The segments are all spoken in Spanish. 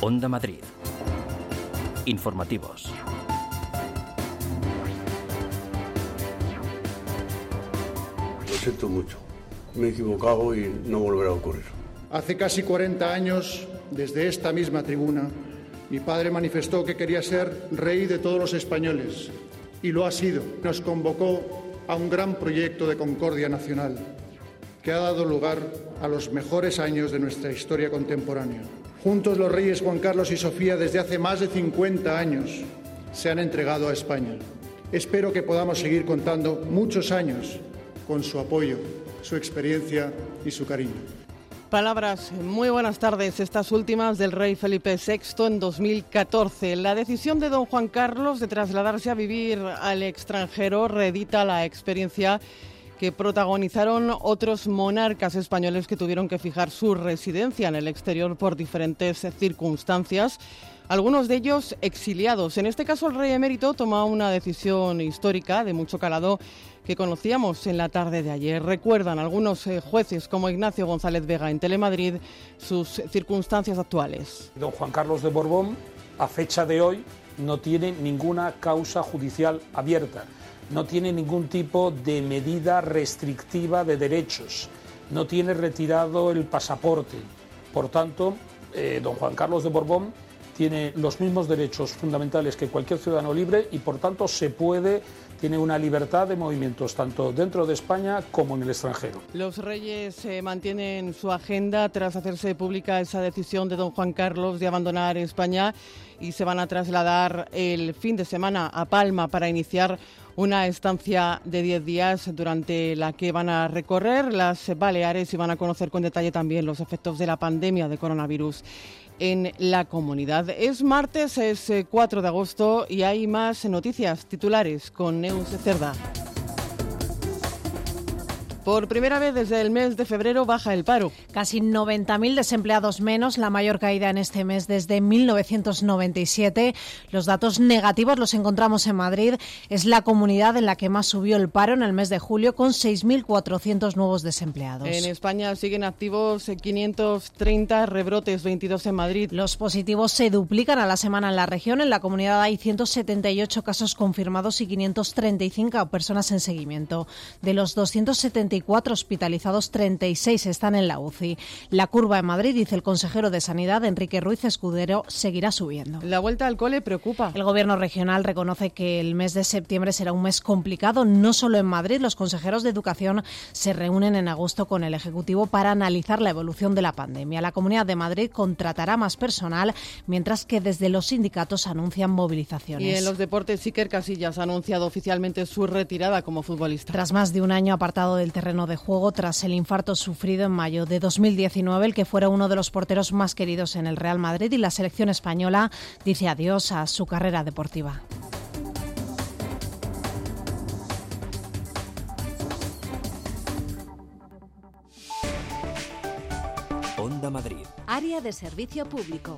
Onda Madrid. Informativos. Lo siento mucho. Me he equivocado y no volverá a ocurrir. Hace casi 40 años, desde esta misma tribuna, mi padre manifestó que quería ser rey de todos los españoles y lo ha sido. Nos convocó a un gran proyecto de concordia nacional que ha dado lugar a los mejores años de nuestra historia contemporánea. Juntos los reyes Juan Carlos y Sofía desde hace más de 50 años se han entregado a España. Espero que podamos seguir contando muchos años con su apoyo, su experiencia y su cariño. Palabras muy buenas tardes, estas últimas del rey Felipe VI en 2014. La decisión de don Juan Carlos de trasladarse a vivir al extranjero reedita la experiencia que protagonizaron otros monarcas españoles que tuvieron que fijar su residencia en el exterior por diferentes circunstancias algunos de ellos exiliados. En este caso, el rey emérito toma una decisión histórica de mucho calado que conocíamos en la tarde de ayer. Recuerdan algunos eh, jueces como Ignacio González Vega en Telemadrid sus circunstancias actuales. Don Juan Carlos de Borbón, a fecha de hoy, no tiene ninguna causa judicial abierta, no tiene ningún tipo de medida restrictiva de derechos, no tiene retirado el pasaporte. Por tanto, eh, don Juan Carlos de Borbón tiene los mismos derechos fundamentales que cualquier ciudadano libre y por tanto se puede tiene una libertad de movimientos tanto dentro de España como en el extranjero. Los reyes eh, mantienen su agenda tras hacerse pública esa decisión de don Juan Carlos de abandonar España y se van a trasladar el fin de semana a Palma para iniciar una estancia de 10 días durante la que van a recorrer las Baleares y van a conocer con detalle también los efectos de la pandemia de coronavirus en la comunidad. Es martes, es 4 eh, de agosto y hay más noticias titulares con Neus Cerda. Por primera vez desde el mes de febrero baja el paro. Casi 90.000 desempleados menos, la mayor caída en este mes desde 1997. Los datos negativos los encontramos en Madrid. Es la comunidad en la que más subió el paro en el mes de julio, con 6.400 nuevos desempleados. En España siguen activos 530 rebrotes, 22 en Madrid. Los positivos se duplican a la semana en la región. En la comunidad hay 178 casos confirmados y 535 personas en seguimiento. De los 274 hospitalizados, 36 están en la UCI. La curva en Madrid, dice el consejero de Sanidad, Enrique Ruiz Escudero, seguirá subiendo. La vuelta al cole preocupa. El Gobierno regional reconoce que el mes de septiembre será un mes complicado, no solo en Madrid. Los consejeros de Educación se reúnen en agosto con el Ejecutivo para analizar la evolución de la pandemia. La Comunidad de Madrid contratará más personal, mientras que desde los sindicatos anuncian movilizaciones. Y en los deportes, Iker Casillas ha anunciado oficialmente su retirada como futbolista. Tras más de un año apartado del terreno de juego tras el infarto sufrido en mayo de 2019, el que fuera uno de los porteros más queridos en el Real Madrid y la selección española dice adiós a su carrera deportiva. Onda Madrid. Área de servicio público.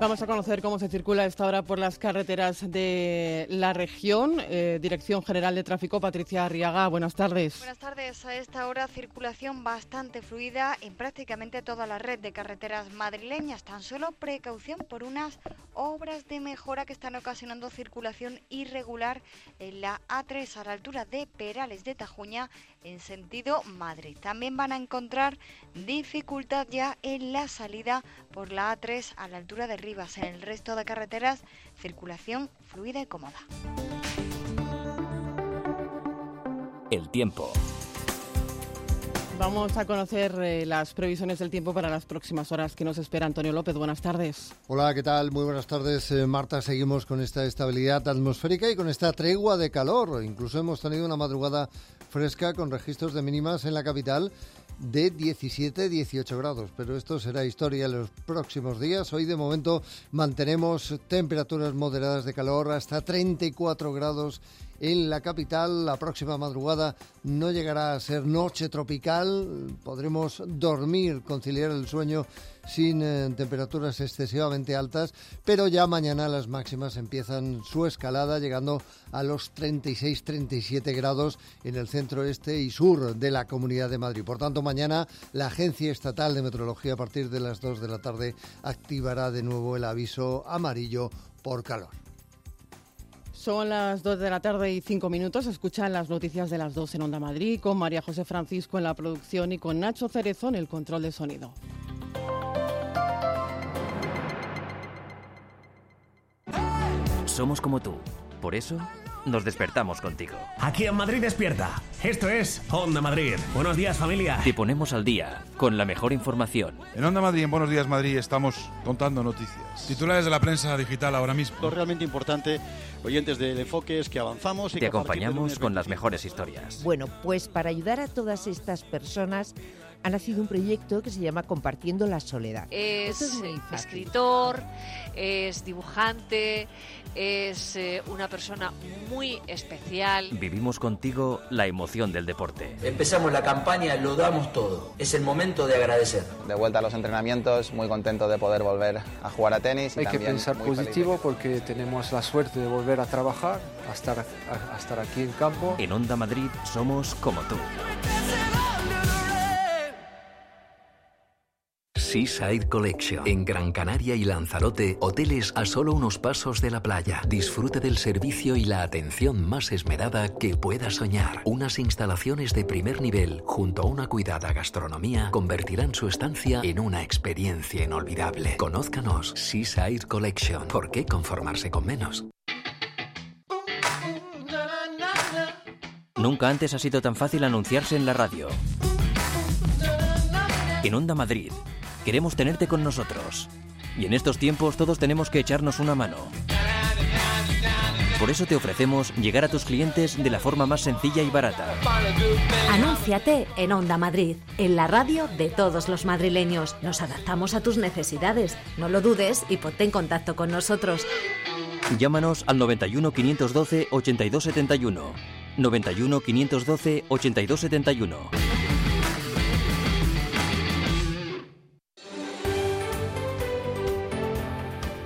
Vamos a conocer cómo se circula esta hora por las carreteras de la región. Eh, Dirección General de Tráfico, Patricia Arriaga, buenas tardes. Buenas tardes. A esta hora circulación bastante fluida en prácticamente toda la red de carreteras madrileñas. Tan solo precaución por unas obras de mejora que están ocasionando circulación irregular en la A3 a la altura de Perales de Tajuña en sentido Madrid. También van a encontrar dificultad ya en la salida por la A3 a la altura de Rivas. En el resto de carreteras, circulación fluida y cómoda. El tiempo. Vamos a conocer eh, las previsiones del tiempo para las próximas horas que nos espera Antonio López. Buenas tardes. Hola, ¿qué tal? Muy buenas tardes, eh, Marta. Seguimos con esta estabilidad atmosférica y con esta tregua de calor. Incluso hemos tenido una madrugada fresca con registros de mínimas en la capital de 17-18 grados, pero esto será historia en los próximos días. Hoy de momento mantenemos temperaturas moderadas de calor hasta 34 grados en la capital. La próxima madrugada no llegará a ser noche tropical. Podremos dormir, conciliar el sueño sin eh, temperaturas excesivamente altas, pero ya mañana las máximas empiezan su escalada llegando a los 36-37 grados en el centro este y sur de la Comunidad de Madrid. Por tanto, mañana la Agencia Estatal de Meteorología a partir de las 2 de la tarde activará de nuevo el aviso amarillo por calor. Son las 2 de la tarde y 5 minutos. Escuchan las noticias de las 2 en Onda Madrid con María José Francisco en la producción y con Nacho Cerezo en el control de sonido. Somos como tú. Por eso nos despertamos contigo. Aquí en Madrid despierta. Esto es Onda Madrid. Buenos días familia. Te ponemos al día con la mejor información. En Onda Madrid, en Buenos Días Madrid, estamos contando noticias. Titulares de la prensa digital ahora mismo. Lo realmente importante, oyentes del enfoque, es que avanzamos. Y Te acompañamos con las mejores historias. Bueno, pues para ayudar a todas estas personas ha nacido un proyecto que se llama Compartiendo la Soledad. Es, es escritor, es dibujante, es eh, una persona muy especial. Vivimos contigo la emoción del deporte. Empezamos la campaña, lo damos todo. Es el momento de agradecer. De vuelta a los entrenamientos, muy contento de poder volver a jugar a tenis. Hay que pensar positivo porque tenemos la suerte de volver a trabajar, a estar, a, a estar aquí en campo. En Onda Madrid somos como tú. Seaside Collection. En Gran Canaria y Lanzarote, hoteles a solo unos pasos de la playa. Disfrute del servicio y la atención más esmerada que pueda soñar. Unas instalaciones de primer nivel, junto a una cuidada gastronomía, convertirán su estancia en una experiencia inolvidable. Conózcanos Seaside Collection. ¿Por qué conformarse con menos? Nunca antes ha sido tan fácil anunciarse en la radio. En Onda Madrid, queremos tenerte con nosotros. Y en estos tiempos todos tenemos que echarnos una mano. Por eso te ofrecemos llegar a tus clientes de la forma más sencilla y barata. Anúnciate en Onda Madrid, en la radio de todos los madrileños. Nos adaptamos a tus necesidades. No lo dudes y ponte en contacto con nosotros. Llámanos al 91 512 8271. 91 512 8271.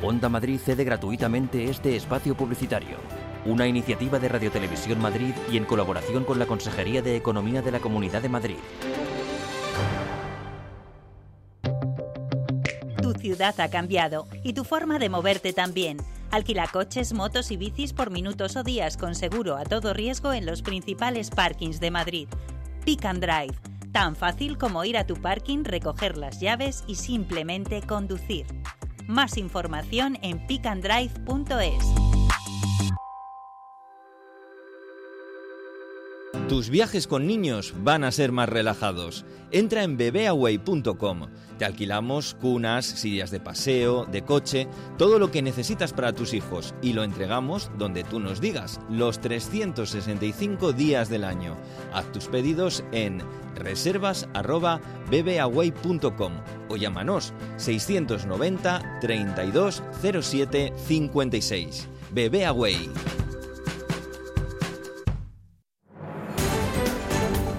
Onda Madrid cede gratuitamente este espacio publicitario, una iniciativa de Radiotelevisión Madrid y en colaboración con la Consejería de Economía de la Comunidad de Madrid. Tu ciudad ha cambiado y tu forma de moverte también. Alquila coches, motos y bicis por minutos o días con seguro a todo riesgo en los principales parkings de Madrid. Pick and Drive, tan fácil como ir a tu parking, recoger las llaves y simplemente conducir. Más información en pickandrive.es. Tus viajes con niños van a ser más relajados. Entra en bebeaway.com. Te alquilamos cunas, sillas de paseo, de coche, todo lo que necesitas para tus hijos y lo entregamos donde tú nos digas, los 365 días del año. Haz tus pedidos en reservas@bebeaway.com o llámanos 690 32 07 56. Bebeaway.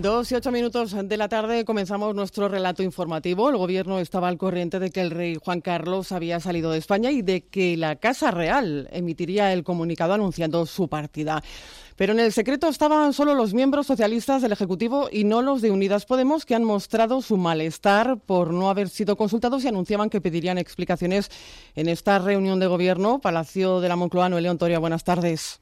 Dos y ocho minutos de la tarde comenzamos nuestro relato informativo. El gobierno estaba al corriente de que el rey Juan Carlos había salido de España y de que la Casa Real emitiría el comunicado anunciando su partida. Pero en el secreto estaban solo los miembros socialistas del Ejecutivo y no los de Unidas Podemos, que han mostrado su malestar por no haber sido consultados y anunciaban que pedirían explicaciones en esta reunión de gobierno. Palacio de la Moncloa, Noelia Ontoria, buenas tardes.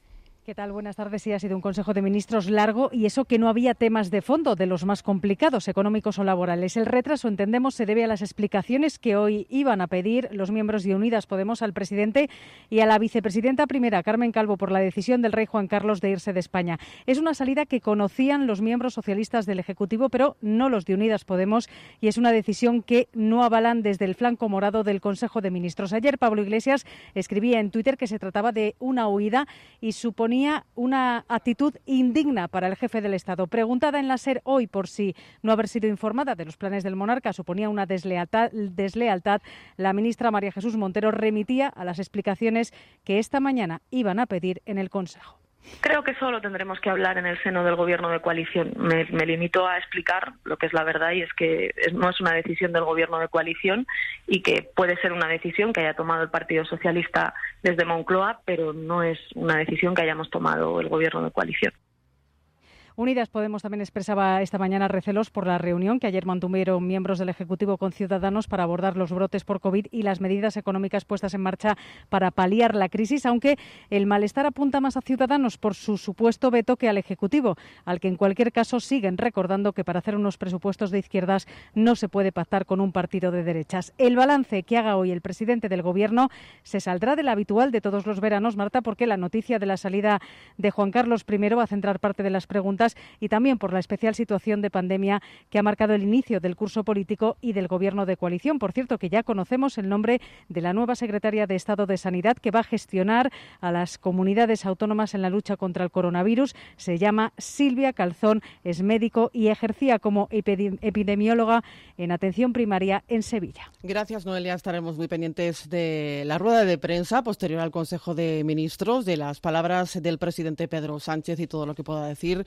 ¿Qué tal? Buenas tardes. Sí, ha sido un Consejo de Ministros largo y eso que no había temas de fondo de los más complicados, económicos o laborales. El retraso, entendemos, se debe a las explicaciones que hoy iban a pedir los miembros de Unidas Podemos al presidente y a la vicepresidenta primera, Carmen Calvo, por la decisión del rey Juan Carlos de irse de España. Es una salida que conocían los miembros socialistas del Ejecutivo, pero no los de Unidas Podemos, y es una decisión que no avalan desde el flanco morado del Consejo de Ministros. Ayer Pablo Iglesias escribía en Twitter que se trataba de una huida y suponía una actitud indigna para el jefe del Estado. Preguntada en la SER hoy por si no haber sido informada de los planes del monarca suponía una deslealtad la ministra María Jesús Montero remitía a las explicaciones que esta mañana iban a pedir en el Consejo. Creo que solo tendremos que hablar en el seno del gobierno de coalición. Me, limito a explicar lo que es la verdad y es que no es una decisión del gobierno de coalición y que puede ser una decisión que haya tomado el Partido Socialista desde Moncloa, pero no es una decisión que hayamos tomado el gobierno de coalición. Unidas Podemos también expresaba esta mañana recelos por la reunión que ayer mantuvieron miembros del Ejecutivo con Ciudadanos para abordar los brotes por COVID y las medidas económicas puestas en marcha para paliar la crisis, aunque el malestar apunta más a Ciudadanos por su supuesto veto que al Ejecutivo, al que en cualquier caso siguen recordando que para hacer unos presupuestos de izquierdas no se puede pactar con un partido de derechas. El balance que haga hoy el presidente del Gobierno se saldrá del habitual de todos los veranos, Marta, porque la noticia de la salida de Juan Carlos I va a centrar parte de las preguntas y también por la especial situación de pandemia que ha marcado el inicio del curso político y del gobierno de coalición. Por cierto, que ya conocemos el nombre de la nueva secretaria de Estado de Sanidad que va a gestionar a las comunidades autónomas en la lucha contra el coronavirus. Se llama Silvia Calzón, es médico y ejercía como epidemióloga en atención primaria en Sevilla. Gracias, Noelia. Estaremos muy pendientes de la rueda de prensa posterior al Consejo de Ministros, de las palabras del presidente Pedro Sánchez y todo lo que pueda decir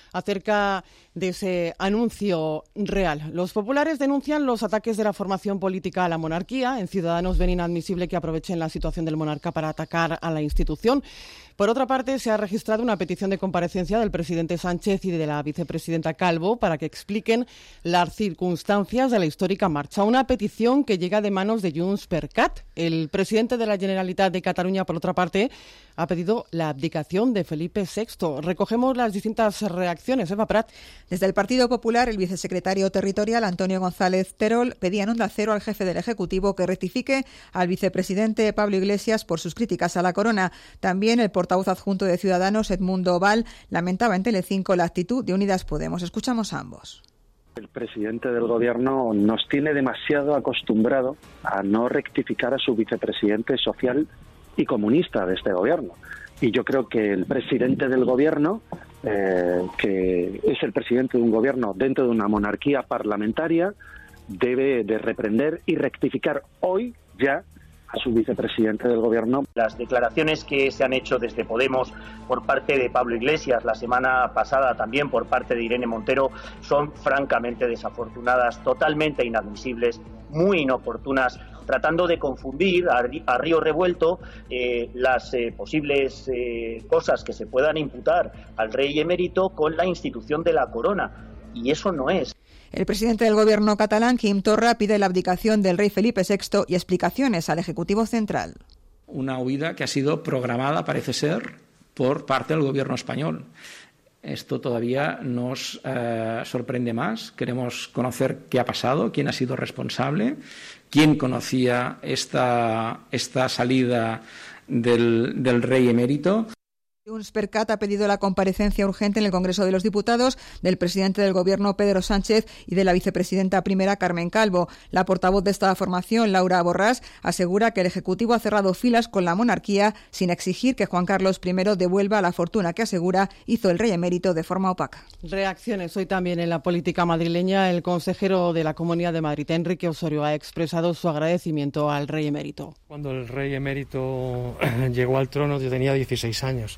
acerca de ese anuncio real. Los populares denuncian los ataques de la formación política a la monarquía. En Ciudadanos ven inadmisible que aprovechen la situación del monarca para atacar a la institución. Por otra parte, se ha registrado una petición de comparecencia del presidente Sánchez y de la vicepresidenta Calvo para que expliquen las circunstancias de la histórica marcha. Una petición que llega de manos de Junts per Cat. El presidente de la Generalitat de Cataluña, por otra parte, ha pedido la abdicación de Felipe VI. Recogemos las distintas reacciones. Desde el Partido Popular, el vicesecretario territorial Antonio González Terol pedía en Onda Cero al jefe del Ejecutivo que rectifique al vicepresidente Pablo Iglesias por sus críticas a la corona. También el portavoz adjunto de Ciudadanos, Edmundo Val, lamentaba en Telecinco la actitud de Unidas Podemos. Escuchamos a ambos. El presidente del gobierno nos tiene demasiado acostumbrado a no rectificar a su vicepresidente social y comunista de este gobierno. Y yo creo que el presidente del gobierno, eh, que es el presidente de un gobierno dentro de una monarquía parlamentaria, debe de reprender y rectificar hoy ya a su vicepresidente del gobierno. Las declaraciones que se han hecho desde Podemos por parte de Pablo Iglesias, la semana pasada también por parte de Irene Montero, son francamente desafortunadas, totalmente inadmisibles, muy inoportunas tratando de confundir a, río revuelto eh, las eh, posibles eh, cosas que se puedan imputar al rey emérito con la institución de la corona. Y eso no es. El presidente del gobierno catalán, Quim Torra, pide la abdicación del rey Felipe VI y explicaciones al Ejecutivo Central. Una huida que ha sido programada, parece ser, por parte del gobierno español. Esto todavía nos eh, sorprende más. Queremos conocer qué ha pasado, quién ha sido responsable, quién conocía esta, esta salida del, del rey emérito. Junts per ha pedido la comparecencia urgente en el Congreso de los Diputados del presidente del Gobierno, Pedro Sánchez, y de la vicepresidenta primera, Carmen Calvo. La portavoz de esta formación, Laura Borrás, asegura que el Ejecutivo ha cerrado filas con la monarquía sin exigir que Juan Carlos I devuelva la fortuna que asegura hizo el rey emérito de forma opaca. Reacciones hoy también en la política madrileña. El consejero de la Comunidad de Madrid, Enrique Osorio, ha expresado su agradecimiento al rey emérito. Cuando el rey emérito llegó al trono, yo tenía 16 años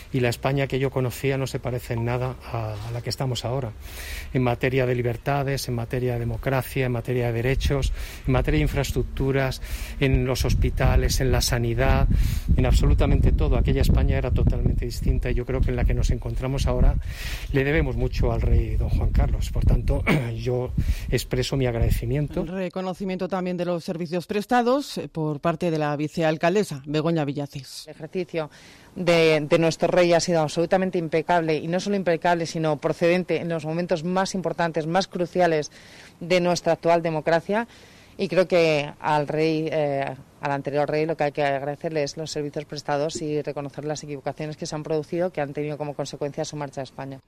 y la España que yo conocía no se parece en nada a, la que estamos ahora. En materia de libertades, en materia de democracia, en materia de derechos, en materia de infraestructuras, en los hospitales, en la sanidad, en absolutamente todo. Aquella España era totalmente distinta y yo creo que en la que nos encontramos ahora le debemos mucho al rey don Juan Carlos. Por tanto, yo expreso mi agradecimiento. El reconocimiento también de los servicios prestados por parte de la vicealcaldesa Begoña Villacís. El ejercicio de, nuestro rey ha sido absolutamente impecable y no solo impecable, sino procedente en los momentos más importantes, más cruciales de nuestra actual democracia. Y creo que al rey, eh, al anterior rey, lo que hay que agradecerle es los servicios prestados y reconocer las equivocaciones que se han producido, que han tenido como consecuencia su marcha a España.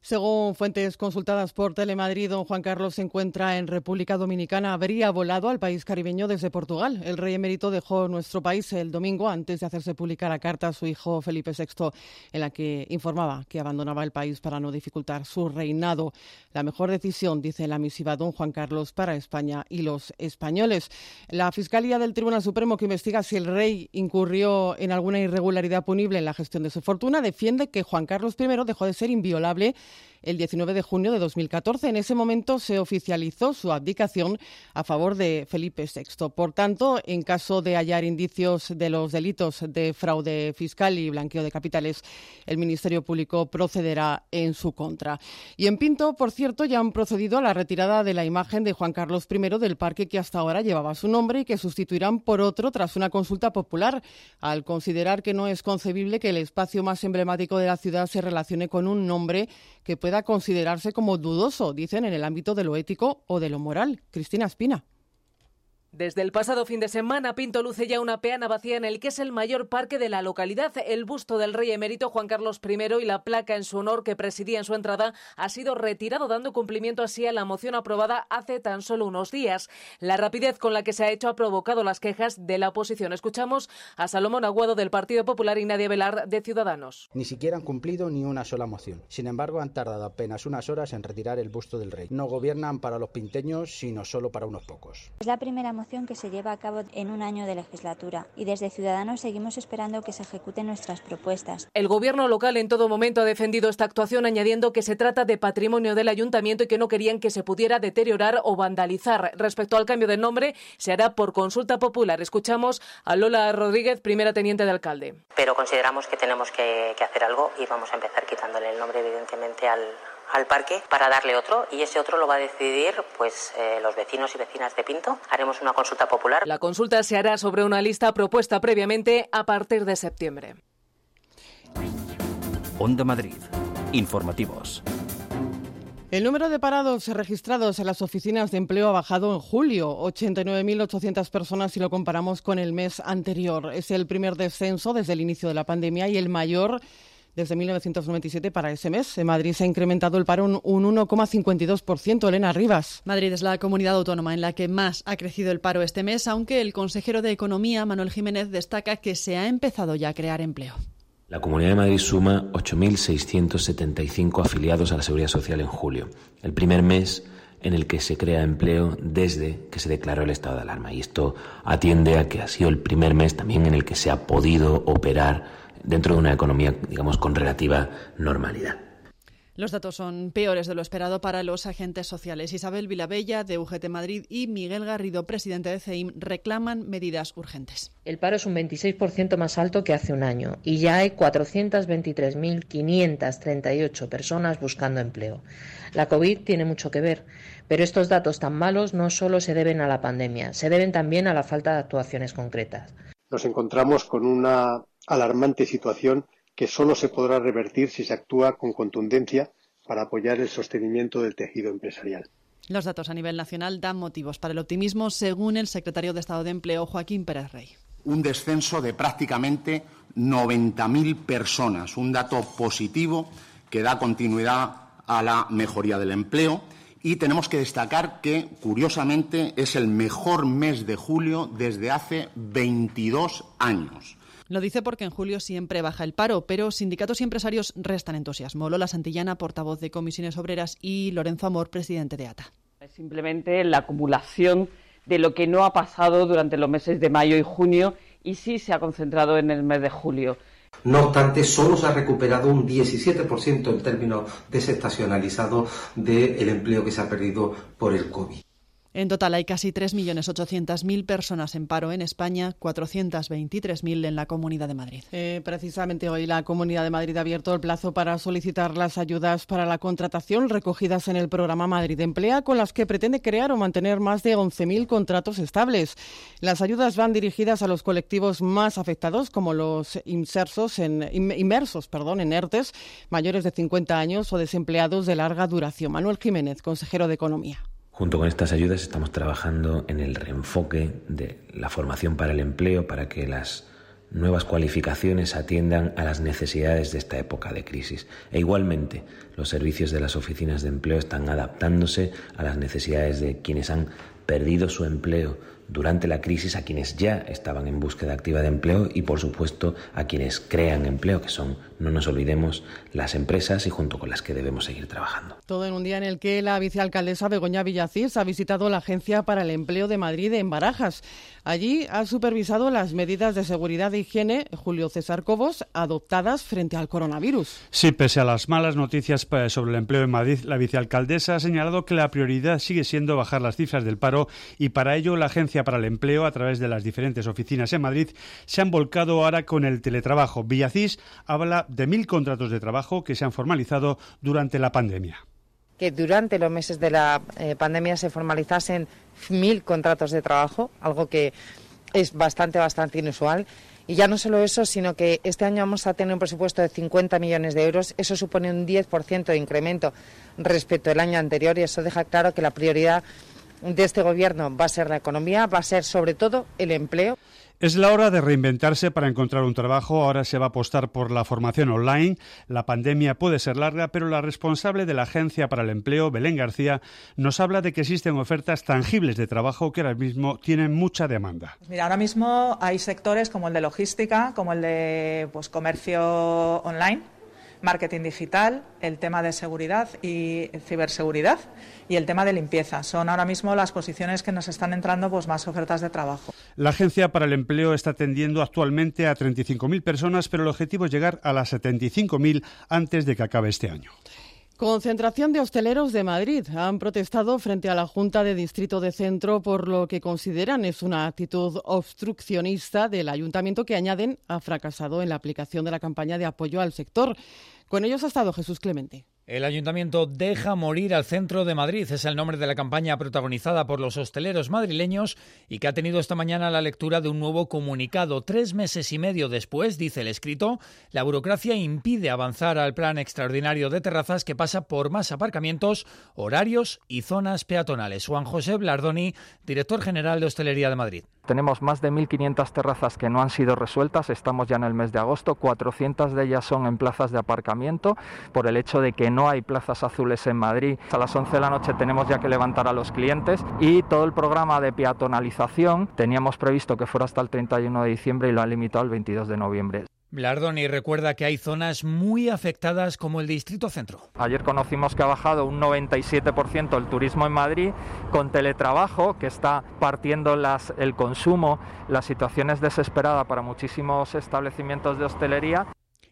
Según fuentes consultadas por Telemadrid, don Juan Carlos se encuentra en República Dominicana. Habría volado al país caribeño desde Portugal. El rey emérito dejó nuestro país el domingo antes de hacerse publicar la carta a su hijo Felipe VI, en la que informaba que abandonaba el país para no dificultar su reinado. La mejor decisión, dice la misiva don Juan Carlos, para España y los españoles. La Fiscalía del Tribunal Supremo, que investiga si el rey incurrió en alguna irregularidad punible en la gestión de su fortuna, defiende que Juan Carlos I dejó de ser inviolable el 19 de junio de 2014. En ese momento se oficializó su abdicación a favor de Felipe VI. Por tanto, en caso de hallar indicios de los delitos de fraude fiscal y blanqueo de capitales, el Ministerio Público procederá en su contra. Y en Pinto, por cierto, ya han procedido a la retirada de la imagen de Juan Carlos I del parque que hasta ahora llevaba su nombre y que sustituirán por otro tras una consulta popular, al considerar que no es concebible que el espacio más emblemático de la ciudad se relacione con un nombre que pueda considerarse como dudoso, dicen, en el ámbito de lo ético o de lo moral. Cristina Espina. Desde el pasado fin de semana, Pinto luce ya una peana vacía en el que es el mayor parque de la localidad. El busto del rey emérito Juan Carlos I y la placa en su honor que presidía en su entrada ha sido retirado, dando cumplimiento así a la moción aprobada hace tan solo unos días. La rapidez con la que se ha hecho ha provocado las quejas de la oposición. Escuchamos a Salomón Aguado del Partido Popular y Nadia Velar de Ciudadanos. Ni siquiera han cumplido ni una sola moción. Sin embargo, han tardado apenas unas horas en retirar el busto del rey. No gobiernan para los pinteños, sino solo para unos pocos. Es la primera moción que se lleva a cabo en un año de legislatura y desde Ciudadanos seguimos esperando que se ejecuten nuestras propuestas. El gobierno local en todo momento ha defendido esta actuación añadiendo que se trata de patrimonio del ayuntamiento y que no querían que se pudiera deteriorar o vandalizar. Respecto al cambio de nombre, se hará por consulta popular. Escuchamos a Lola Rodríguez, primera teniente de alcalde. Pero consideramos que tenemos que, que hacer algo y vamos a empezar quitándole el nombre evidentemente al, al parque para darle otro y ese otro lo va a decidir pues eh, los vecinos y vecinas de Pinto. Haremos una consulta popular. La consulta se hará sobre una lista propuesta previamente a partir de septiembre. Onda Madrid. Informativos. El número de parados registrados en las oficinas de empleo ha bajado en julio, 89.800 personas si lo comparamos con el mes anterior. Es el primer descenso desde el inicio de la pandemia y el mayor desde 1997 para ese mes. En Madrid se ha incrementado el paro un, 1,52%. Elena Rivas. Madrid es la comunidad autónoma en la que más ha crecido el paro este mes, aunque el consejero de Economía, Manuel Jiménez, destaca que se ha empezado ya a crear empleo. La Comunidad de Madrid suma 8.675 afiliados a la Seguridad Social en julio, el primer mes en el que se crea empleo desde que se declaró el estado de alarma. Y esto atiende a que ha sido el primer mes también en el que se ha podido operar dentro de una economía, digamos, con relativa normalidad. Los datos son peores de lo esperado para los agentes sociales. Isabel Vilabella, de UGT Madrid, y Miguel Garrido, presidente de CEIM, reclaman medidas urgentes. El paro es un 26% más alto que hace un año y ya hay 423.538 personas buscando empleo. La COVID tiene mucho que ver, pero estos datos tan malos no solo se deben a la pandemia, se deben también a la falta de actuaciones concretas. Nos encontramos con una alarmante situación que solo se podrá revertir si se actúa con contundencia para apoyar el sostenimiento del tejido empresarial. Los datos a nivel nacional dan motivos para el optimismo, según el secretario de Estado de Empleo, Joaquín Pérez Rey. Un descenso de prácticamente 90.000 personas, un dato positivo que da continuidad a la mejoría del empleo. Y tenemos que destacar que, curiosamente, es el mejor mes de julio desde hace 22 años. Lo dice porque en julio siempre baja el paro, pero sindicatos y empresarios restan entusiasmo. Lola Santillana, portavoz de Comisiones Obreras, y Lorenzo Amor, presidente de ATA. Es simplemente la acumulación de lo que no ha pasado durante los meses de mayo y junio y sí se ha concentrado en el mes de julio. No obstante, solo se ha recuperado un 17% en términos desestacionalizados del empleo que se ha perdido por el COVID. En total hay casi 3.800.000 personas en paro en España, 423.000 en la Comunidad de Madrid. Eh, precisamente hoy la Comunidad de Madrid ha abierto el plazo para solicitar las ayudas para la contratación recogidas en el programa Madrid Emplea, con las que pretende crear o mantener más de 11.000 contratos estables. Las ayudas van dirigidas a los colectivos más afectados, como los inmersos en ERTES, mayores de 50 años o desempleados de larga duración. Manuel Jiménez, consejero de Economía. Junto con estas ayudas estamos trabajando en el reenfoque de la formación para el empleo para que las nuevas cualificaciones atiendan a las necesidades de esta época de crisis. E igualmente, los servicios de las oficinas de empleo están adaptándose a las necesidades de quienes han perdido su empleo durante la crisis a quienes ya estaban en búsqueda activa de empleo y por supuesto a quienes crean empleo, que son, no nos olvidemos, las empresas y junto con las que debemos seguir trabajando. Todo en un día en el que la vicealcaldesa Begoña Villacís ha visitado la Agencia para el Empleo de Madrid en Barajas. Allí ha supervisado las medidas de seguridad e higiene, Julio César Cobos, adoptadas frente al coronavirus. Sí, pese a las malas noticias eh, sobre el empleo en Madrid, la vicealcaldesa ha señalado que la prioridad sigue siendo bajar las cifras del paro y para ello la Agencia para el Empleo, a través de las diferentes oficinas en Madrid, se han volcado ahora con el teletrabajo. Villacís habla de mil contratos de trabajo que se han formalizado durante la pandemia que durante los meses de la eh, pandemia se formalizasen mil contratos de trabajo, algo que es bastante, bastante inusual. Y ya no solo eso, sino que este año vamos a tener un presupuesto de 50 millones de euros. Eso supone un 10% de incremento respecto al año anterior y eso deja claro que la prioridad de este Gobierno va a ser la economía, va a ser sobre todo el empleo. Es la hora de reinventarse para encontrar un trabajo. Ahora se va a apostar por la formación online. La pandemia puede ser larga, pero la responsable de la Agencia para el Empleo, Belén García, nos habla de que existen ofertas tangibles de trabajo que ahora mismo tienen mucha demanda. Mira, ahora mismo hay sectores como el de logística, como el de pues, comercio online, marketing digital, el tema de seguridad y ciberseguridad y el tema de limpieza. Son ahora mismo las posiciones que nos están entrando pues, más ofertas de trabajo. La Agencia para el Empleo está atendiendo actualmente a 35.000 personas, pero el objetivo es llegar a las 75.000 antes de que acabe este año. Concentración de hosteleros de Madrid han protestado frente a la Junta de Distrito de Centro por lo que consideran es una actitud obstruccionista del ayuntamiento que añaden ha fracasado en la aplicación de la campaña de apoyo al sector. Con ellos ha estado Jesús Clemente. El ayuntamiento deja morir al centro de Madrid. Es el nombre de la campaña protagonizada por los hosteleros madrileños y que ha tenido esta mañana la lectura de un nuevo comunicado. Tres meses y medio después, dice el escrito, la burocracia impide avanzar al plan extraordinario de terrazas que pasa por más aparcamientos, horarios y zonas peatonales. Juan José Blardoni, director general de Hostelería de Madrid. Tenemos más de 1.500 terrazas que no han sido resueltas. Estamos ya en el mes de agosto. 400 de ellas son en plazas de aparcamiento por el hecho de que no hay plazas azules en Madrid. A las 11 de la noche tenemos ya que levantar a los clientes y todo el programa de peatonalización teníamos previsto que fuera hasta el 31 de diciembre y lo han limitado al 22 de noviembre. Blardoni recuerda que hay zonas muy afectadas como el Distrito Centro. Ayer conocimos que ha bajado un 97% el turismo en Madrid con teletrabajo, que está partiendo las, el consumo. La situación es desesperada para muchísimos establecimientos de hostelería.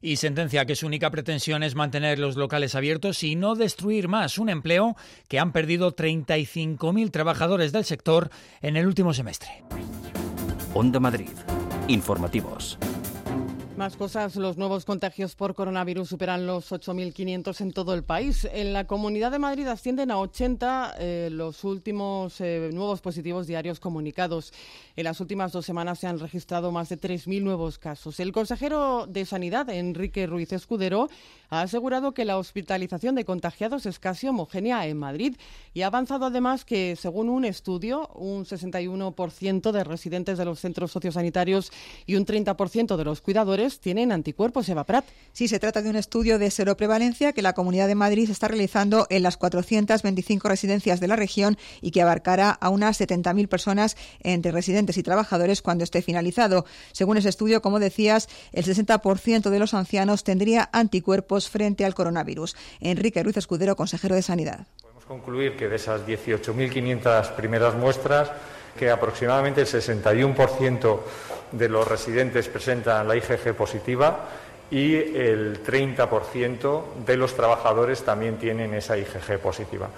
Y sentencia que su única pretensión es mantener los locales abiertos y no destruir más un empleo que han perdido 35.000 trabajadores del sector en el último semestre. Onda Madrid. Informativos. Más cosas, los nuevos contagios por coronavirus superan los 8.500 en todo el país. En la Comunidad de Madrid ascienden a 80 eh, los últimos eh, nuevos positivos diarios comunicados. En las últimas dos semanas se han registrado más de 3.000 nuevos casos. El consejero de Sanidad, Enrique Ruiz Escudero, ha asegurado que la hospitalización de contagiados es casi homogénea en Madrid y ha avanzado además que, según un estudio, un 61% de residentes de los centros sociosanitarios y un 30% de los cuidadores tienen anticuerpos, Eva Prat. Sí, se trata de un estudio de seroprevalencia que la Comunidad de Madrid está realizando en las 425 residencias de la región y que abarcará a unas 70.000 personas entre residentes y trabajadores cuando esté finalizado. Según ese estudio, como decías, el 60% de los ancianos tendría anticuerpos frente al coronavirus. Enrique Ruiz Escudero, consejero de Sanidad. Podemos concluir que de esas 18.500 primeras muestras, que aproximadamente el 61% de los residentes presentan la IgG positiva y el 30% de los trabajadores también tienen esa IgG positiva.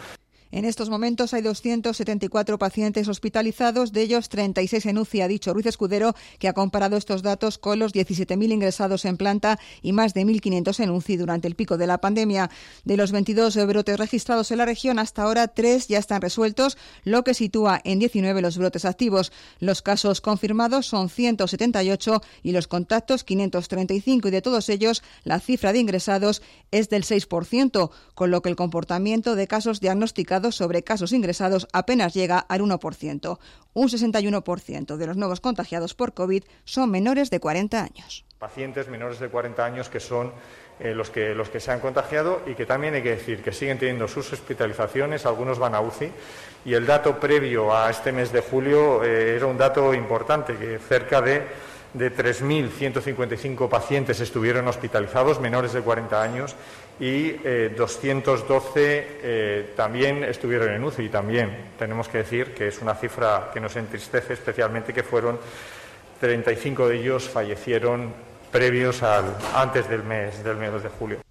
En estos momentos hay 274 pacientes hospitalizados, de ellos 36 en UCI, ha dicho Ruiz Escudero, que ha comparado estos datos con los 17.000 ingresados en planta y más de 1.500 en UCI durante el pico de la pandemia. De los 22 brotes registrados en la región, hasta ahora tres ya están resueltos, lo que sitúa en 19 los brotes activos. Los casos confirmados son 178 y los contactos 535 y de todos ellos la cifra de ingresados es del 6%, con lo que el comportamiento de casos diagnosticados sobre casos ingresados apenas llega al 1%. Un 61% de los nuevos contagiados por COVID son menores de 40 años. Pacientes menores de 40 años que son eh, los, que, los que se han contagiado y que también hay que decir que siguen teniendo sus hospitalizaciones, algunos van a UCI y el dato previo a este mes de julio eh, era un dato importante, que cerca de, de 3.155 pacientes estuvieron hospitalizados, menores de 40 años, y 212 eh, también estuvieron en UCI. También tenemos que decir que es una cifra que nos entristece especialmente que fueron 35 de ellos fallecieron previos al, antes del mes, del mes de julio.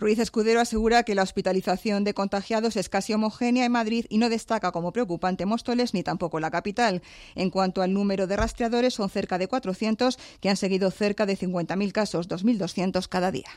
Ruiz Escudero asegura que la hospitalización de contagiados es casi homogénea en Madrid y no destaca como preocupante Móstoles ni tampoco la capital. En cuanto al número de rastreadores, son cerca de 400 que han seguido cerca de 50.000 casos, 2.200 cada día.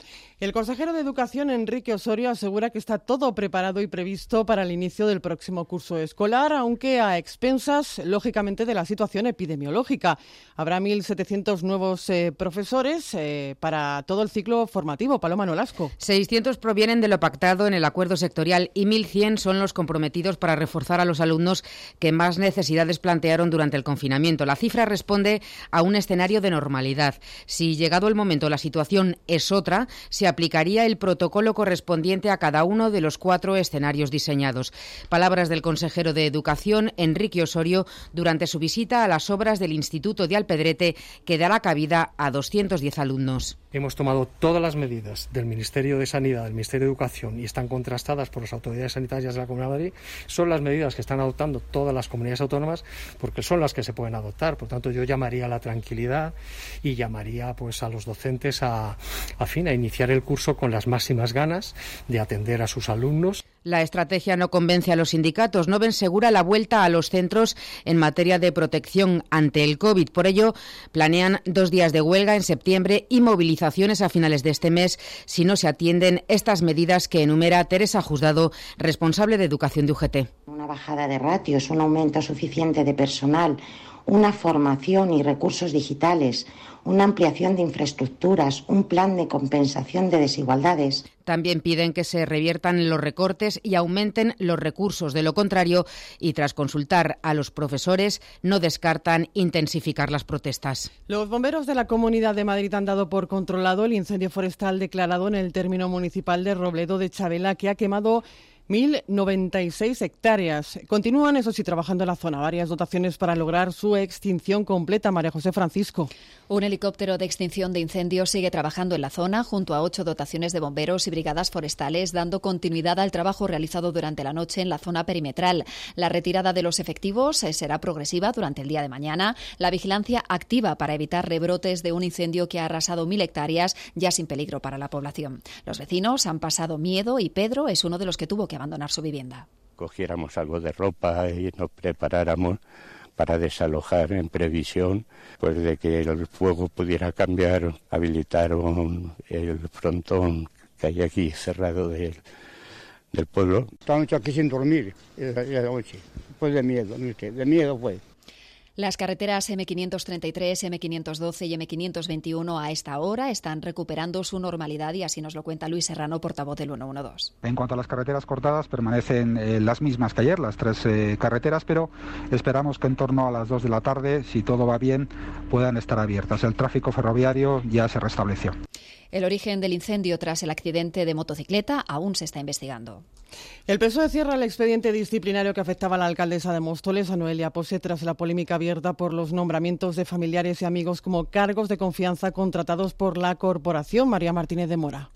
El consejero de Educación, Enrique Osorio, asegura que está todo preparado y previsto para el inicio del próximo curso escolar, aunque a expensas, lógicamente, de la situación epidemiológica. Habrá 1.700 nuevos eh, profesores eh, para todo el ciclo formativo. Paloma Nolasco. 600 provienen de lo pactado en el acuerdo sectorial y 1.100 son los comprometidos para reforzar a los alumnos que más necesidades plantearon durante el confinamiento. La cifra responde a un escenario de normalidad. Si llegado el momento la situación es otra, se aplicaría el protocolo correspondiente a cada uno de los cuatro escenarios diseñados. Palabras del consejero de Educación, Enrique Osorio, durante su visita a las obras del Instituto de Alpedrete, que dará cabida a 210 alumnos. Hemos tomado todas las medidas del Ministerio de Sanidad, del Ministerio de Educación y están contrastadas por las autoridades sanitarias de la Comunidad de Madrid. Son las medidas que están adoptando todas las comunidades autónomas porque son las que se pueden adoptar. Por tanto, yo llamaría a la tranquilidad y llamaría pues a los docentes a, fin a iniciar el curso con las máximas ganas de atender a sus alumnos. La estrategia no convence a los sindicatos, no ven segura la vuelta a los centros en materia de protección ante el COVID. Por ello, planean dos días de huelga en septiembre y movilizaciones a finales de este mes si no se atienden estas medidas que enumera Teresa Juzgado, responsable de Educación de UGT. Una bajada de ratios, un aumento suficiente de personal, una formación y recursos digitales, una ampliación de infraestructuras, un plan de compensación de desigualdades. También piden que se reviertan los recortes y aumenten los recursos. De lo contrario, y tras consultar a los profesores, no descartan intensificar las protestas. Los bomberos de la Comunidad de Madrid han dado por controlado el incendio forestal declarado en el término municipal de Robledo de Chabela, que ha quemado 1.096 hectáreas. Continúan, eso sí, trabajando en la zona. Varias dotaciones para lograr su extinción completa. María José Francisco. Un helicóptero de extinción de incendios sigue trabajando en la zona junto a ocho dotaciones de bomberos y brigadas forestales, dando continuidad al trabajo realizado durante la noche en la zona perimetral. La retirada de los efectivos eh, será progresiva durante el día de mañana. La vigilancia activa para evitar rebrotes de un incendio que ha arrasado mil hectáreas, ya sin peligro para la población. Los vecinos han pasado miedo y Pedro es uno de los que tuvo que abandonar su vivienda. Cogiéramos algo de ropa y nos preparáramos para desalojar en previsión pues de que el fuego pudiera cambiar, habilitaron el frontón que hay aquí cerrado del, del pueblo. Estamos aquí sin dormir la noche, pues de miedo, de miedo fue. Las carreteras M533, M512 y M521 a esta hora están recuperando su normalidad y así nos lo cuenta Luis Serrano, portavoz del 112. En cuanto a las carreteras cortadas, permanecen eh, las mismas que ayer, las tres eh, carreteras, pero esperamos que en torno a las 2 de la tarde, si todo va bien, puedan estar abiertas. El tráfico ferroviario ya se restableció. El origen del incendio tras el accidente de motocicleta aún se está investigando. El PSOE cierra el expediente disciplinario que afectaba a la alcaldesa de Móstoles, a Noelia Pose, tras la polémica abierta por los nombramientos de familiares y amigos como cargos de confianza contratados por la corporación María Martínez de Mora.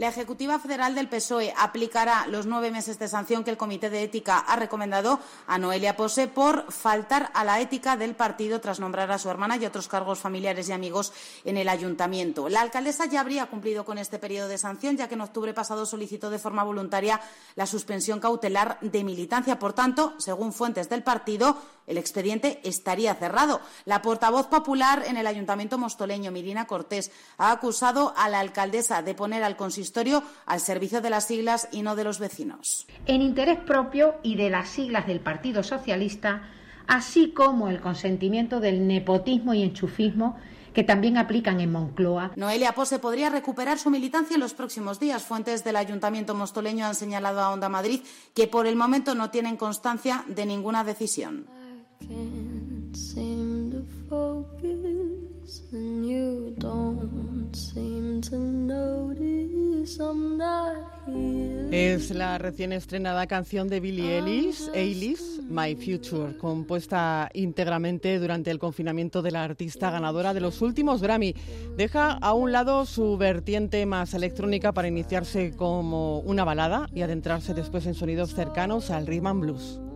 La Ejecutiva Federal del PSOE aplicará los nueve meses de sanción que el Comité de Ética ha recomendado a Noelia Pose por faltar a la ética del partido tras nombrar a su hermana y otros cargos familiares y amigos en el ayuntamiento. La alcaldesa ya habría cumplido con este periodo de sanción, ya que en octubre pasado solicitó de forma voluntaria la suspensión cautelar de militancia. Por tanto, según fuentes del partido, el expediente estaría cerrado. La portavoz popular en el ayuntamiento mostoleño, Mirina Cortés, ha acusado a la alcaldesa de poner al consistorio al servicio de las siglas y no de los vecinos. En interés propio y de las siglas del Partido Socialista, así como el consentimiento del nepotismo y enchufismo que también aplican en Moncloa. Noelia Pose podría recuperar su militancia en los próximos días. Fuentes del Ayuntamiento mostoleño han señalado a Onda Madrid que por el momento no tienen constancia de ninguna decisión. Es la recién estrenada canción de Billie Eilish, Eilish, My Future, compuesta íntegramente durante el confinamiento de la artista ganadora de los últimos Grammy. Deja a un lado su vertiente más electrónica para iniciarse como una balada y adentrarse después en sonidos cercanos al rhythm and blues.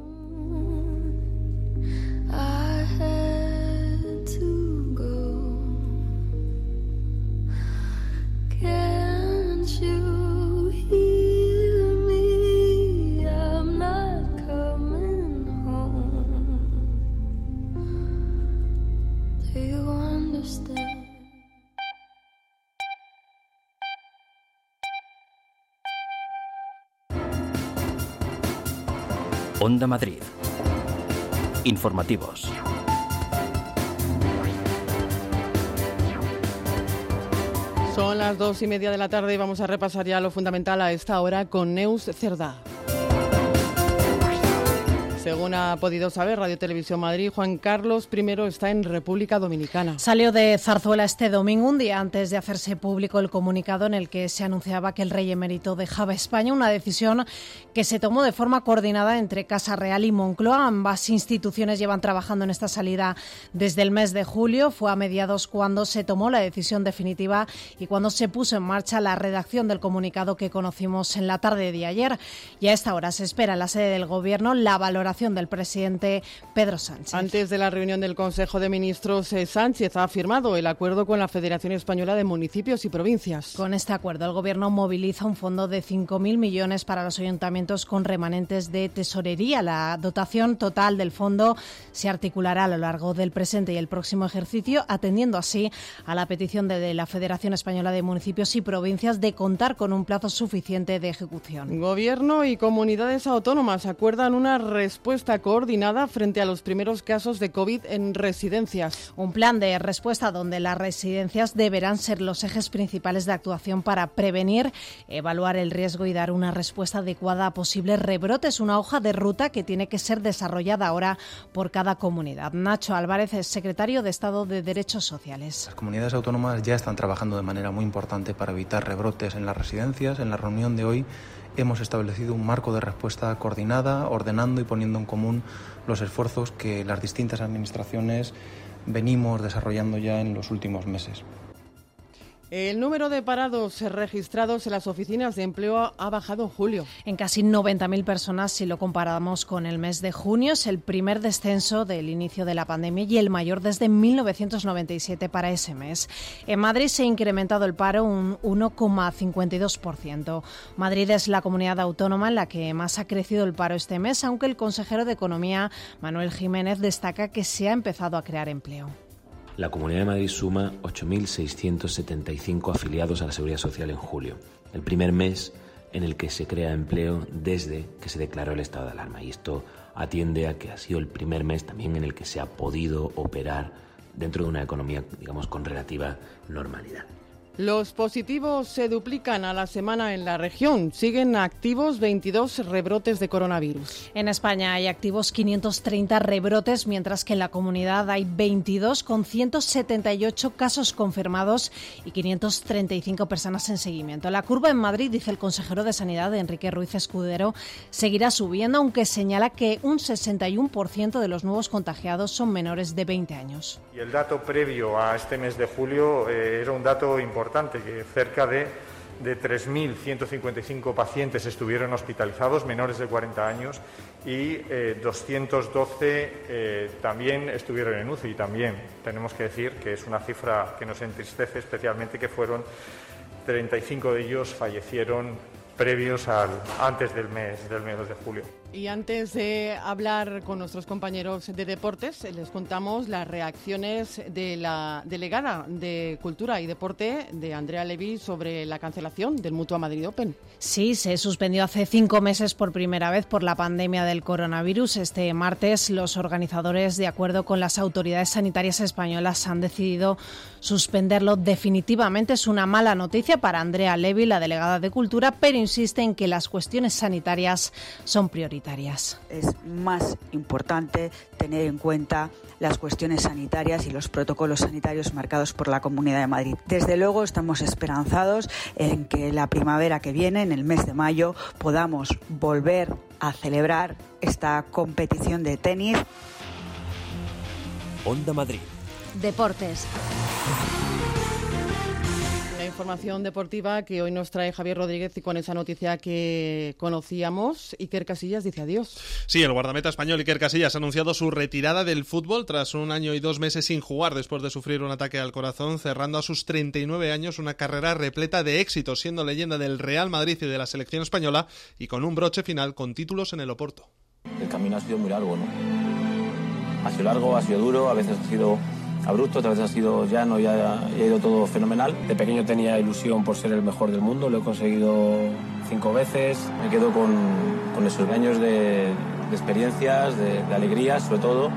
Onda Madrid. Informativos. Son las dos y media de la tarde y vamos a repasar ya lo fundamental a esta hora con Neus Cerdá. Según ha podido saber Radio Televisión Madrid, Juan Carlos I está en República Dominicana. Salió de Zarzuela este domingo, un día antes de hacerse público el comunicado en el que se anunciaba que el rey emérito dejaba España, una decisión que se tomó de forma coordinada entre Casa Real y Moncloa. Ambas instituciones llevan trabajando en esta salida desde el mes de julio. Fue a mediados cuando se tomó la decisión definitiva y cuando se puso en marcha la redacción del comunicado que conocimos en la tarde de ayer. Y a esta hora se espera en la sede del Gobierno la valoración del presidente Pedro Sánchez. Antes de la reunión del Consejo de Ministros, eh, Sánchez ha firmado el acuerdo con la Federación Española de Municipios y Provincias. Con este acuerdo, el Gobierno moviliza un fondo de 5.000 millones para los ayuntamientos con remanentes de tesorería. La dotación total del fondo se articulará a lo largo del presente y el próximo ejercicio, atendiendo así a la petición de la Federación Española de Municipios y Provincias de contar con un plazo suficiente de ejecución. Gobierno y comunidades autónomas acuerdan una respuesta respuesta coordinada frente a los primeros casos de COVID en residencias. Un plan de respuesta donde las residencias deberán ser los ejes principales de actuación para prevenir, evaluar el riesgo y dar una respuesta adecuada a posibles rebrotes. Una hoja de ruta que tiene que ser desarrollada ahora por cada comunidad. Nacho Álvarez es secretario de Estado de Derechos Sociales. Las comunidades autónomas ya están trabajando de manera muy importante para evitar rebrotes en las residencias. En la reunión de hoy hemos establecido un marco de respuesta coordinada, ordenando y poniendo en común los esfuerzos que las distintas administraciones venimos desarrollando ya en los últimos meses. El número de parados registrados en las oficinas de empleo ha bajado en julio. En casi 90.000 personas si lo comparamos con el mes de junio. Es el primer descenso del inicio de la pandemia y el mayor desde 1997 para ese mes. En Madrid se ha incrementado el paro un 1,52%. Madrid es la comunidad autónoma en la que más ha crecido el paro este mes, aunque el consejero de Economía, Manuel Jiménez, destaca que se ha empezado a crear empleo. La Comunidad de Madrid suma 8.675 afiliados a la Seguridad Social en julio, el primer mes en el que se crea empleo desde que se declaró el estado de alarma. Y esto atiende a que ha sido el primer mes también en el que se ha podido operar dentro de una economía, digamos, con relativa normalidad. Los positivos se duplican a la semana en la región. Siguen activos 22 rebrotes de coronavirus. En España hay activos 530 rebrotes, mientras que en la comunidad hay 22 con 178 casos confirmados y 535 personas en seguimiento. La curva en Madrid, dice el consejero de Sanidad, Enrique Ruiz Escudero, seguirá subiendo, aunque señala que un 61% de los nuevos contagiados son menores de 20 años. Y el dato previo a este mes de julio eh, era un dato importante que cerca de, de 3.155 pacientes estuvieron hospitalizados, menores de 40 años, y 212 eh, eh, también estuvieron en UCI. Y también tenemos que decir que es una cifra que nos entristece, especialmente que fueron 35 de ellos fallecieron previos al, antes del mes, del mes de julio. Y antes de hablar con nuestros compañeros de deportes, les contamos las reacciones de la delegada de Cultura y Deporte de Andrea Levy sobre la cancelación del Mutua Madrid Open. Sí, se suspendió hace cinco meses por primera vez por la pandemia del coronavirus. Este martes los organizadores, de acuerdo con las autoridades sanitarias españolas, han decidido suspenderlo definitivamente. Es una mala noticia para Andrea Levy, la delegada de Cultura, pero insiste en que las cuestiones sanitarias son prioritarias. Es más importante tener en cuenta las cuestiones sanitarias y los protocolos sanitarios marcados por la Comunidad de Madrid. Desde luego estamos esperanzados en que la primavera que viene, en el mes de mayo, podamos volver a celebrar esta competición de tenis. Onda Madrid. Deportes información deportiva que hoy nos trae Javier Rodríguez y con esa noticia que conocíamos, Iker Casillas dice adiós. Sí, el guardameta español Iker Casillas ha anunciado su retirada del fútbol tras un año y dos meses sin jugar después de sufrir un ataque al corazón, cerrando a sus 39 años una carrera repleta de éxitos, siendo leyenda del Real Madrid y de la selección española y con un broche final con títulos en el Oporto. El camino ha sido muy largo, ¿no? Ha sido largo, ha sido duro, a veces ha sido abrupto, otra vez ha sido llano y ha, ha ido todo fenomenal. De pequeño tenía ilusión por ser el mejor del mundo, lo he conseguido cinco veces. Me quedo con, esos años de, de experiencias, de, de alegrías sobre todo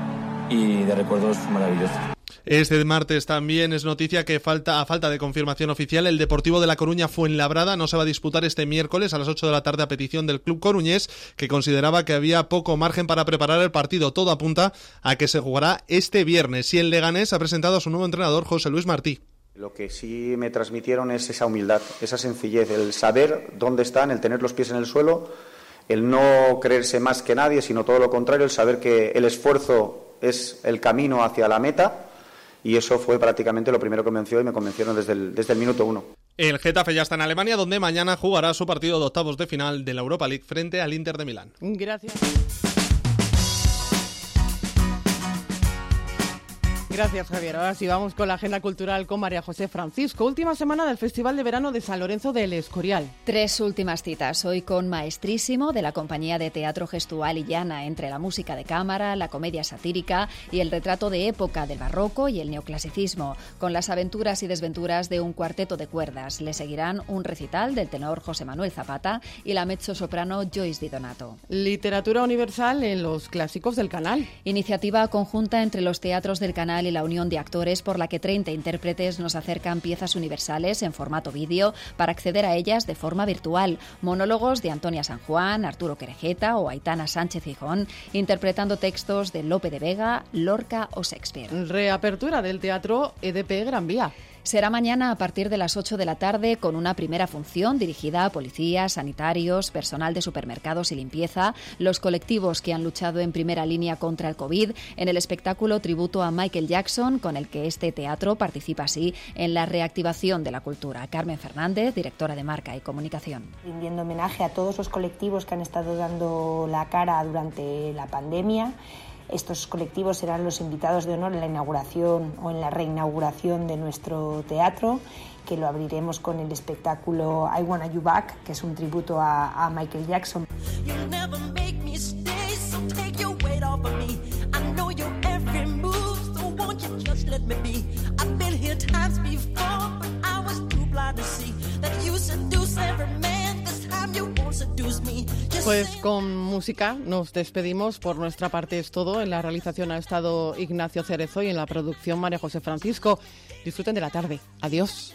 y de recuerdos maravillosos. Este martes también es noticia que falta, a falta de confirmación oficial, el Deportivo de La Coruña Fuenlabrada no se va a disputar este miércoles a las 8 de la tarde a petición del club coruñés, que consideraba que había poco margen para preparar el partido. Todo apunta a que se jugará este viernes. Y el Leganés ha presentado a su nuevo entrenador, José Luis Martí. Lo que sí me transmitieron es esa humildad, esa sencillez, el saber dónde están, el tener los pies en el suelo, el no creerse más que nadie, sino todo lo contrario, el saber que el esfuerzo es el camino hacia la meta y eso fue prácticamente lo primero que me convenció y me convencieron desde el, desde el minuto uno. El Getafe ya está en Alemania, donde mañana jugará su partido de octavos de final de la Europa League frente al Inter de Milán. Gracias. Gracias, Javier. Ahora sí vamos con la agenda cultural con María José Francisco. Última semana del Festival de Verano de San Lorenzo del Escorial. Tres últimas citas. Hoy con Maestrísimo, de la compañía de teatro gestual y llana, entre la música de cámara, la comedia satírica y el retrato de época del barroco y el neoclasicismo, con las aventuras y desventuras de un cuarteto de cuerdas. Le seguirán un recital del tenor José Manuel Zapata y la mezzo-soprano Joyce Di Donato. Literatura universal en los clásicos del canal. Iniciativa conjunta entre los teatros del canal la unión de actores por la que 30 intérpretes nos acercan piezas universales en formato vídeo para acceder a ellas de forma virtual. Monólogos de Antonia San Juan, Arturo Querejeta o Aitana Sánchez Gijón, interpretando textos de Lope de Vega, Lorca o Shakespeare. Reapertura del teatro EDP Gran Vía. Será mañana a partir de las 8 de la tarde con una primera función dirigida a policías, sanitarios, personal de supermercados y limpieza, los colectivos que han luchado en primera línea contra el COVID, en el espectáculo tributo a Michael Jackson, con el que este teatro participa así en la reactivación de la cultura. Carmen Fernández, directora de Marca y Comunicación. Rindiendo homenaje a todos los colectivos que han estado dando la cara durante la pandemia. Estos colectivos serán los invitados de honor en la inauguración o en la reinauguración de nuestro teatro, que lo abriremos con el espectáculo I Wanna You Back, que es un tributo a, Michael Jackson. Pues con música nos despedimos. Por nuestra parte es todo. En la realización ha estado Ignacio Cerezo y en la producción María José Francisco. Disfruten de la tarde. Adiós.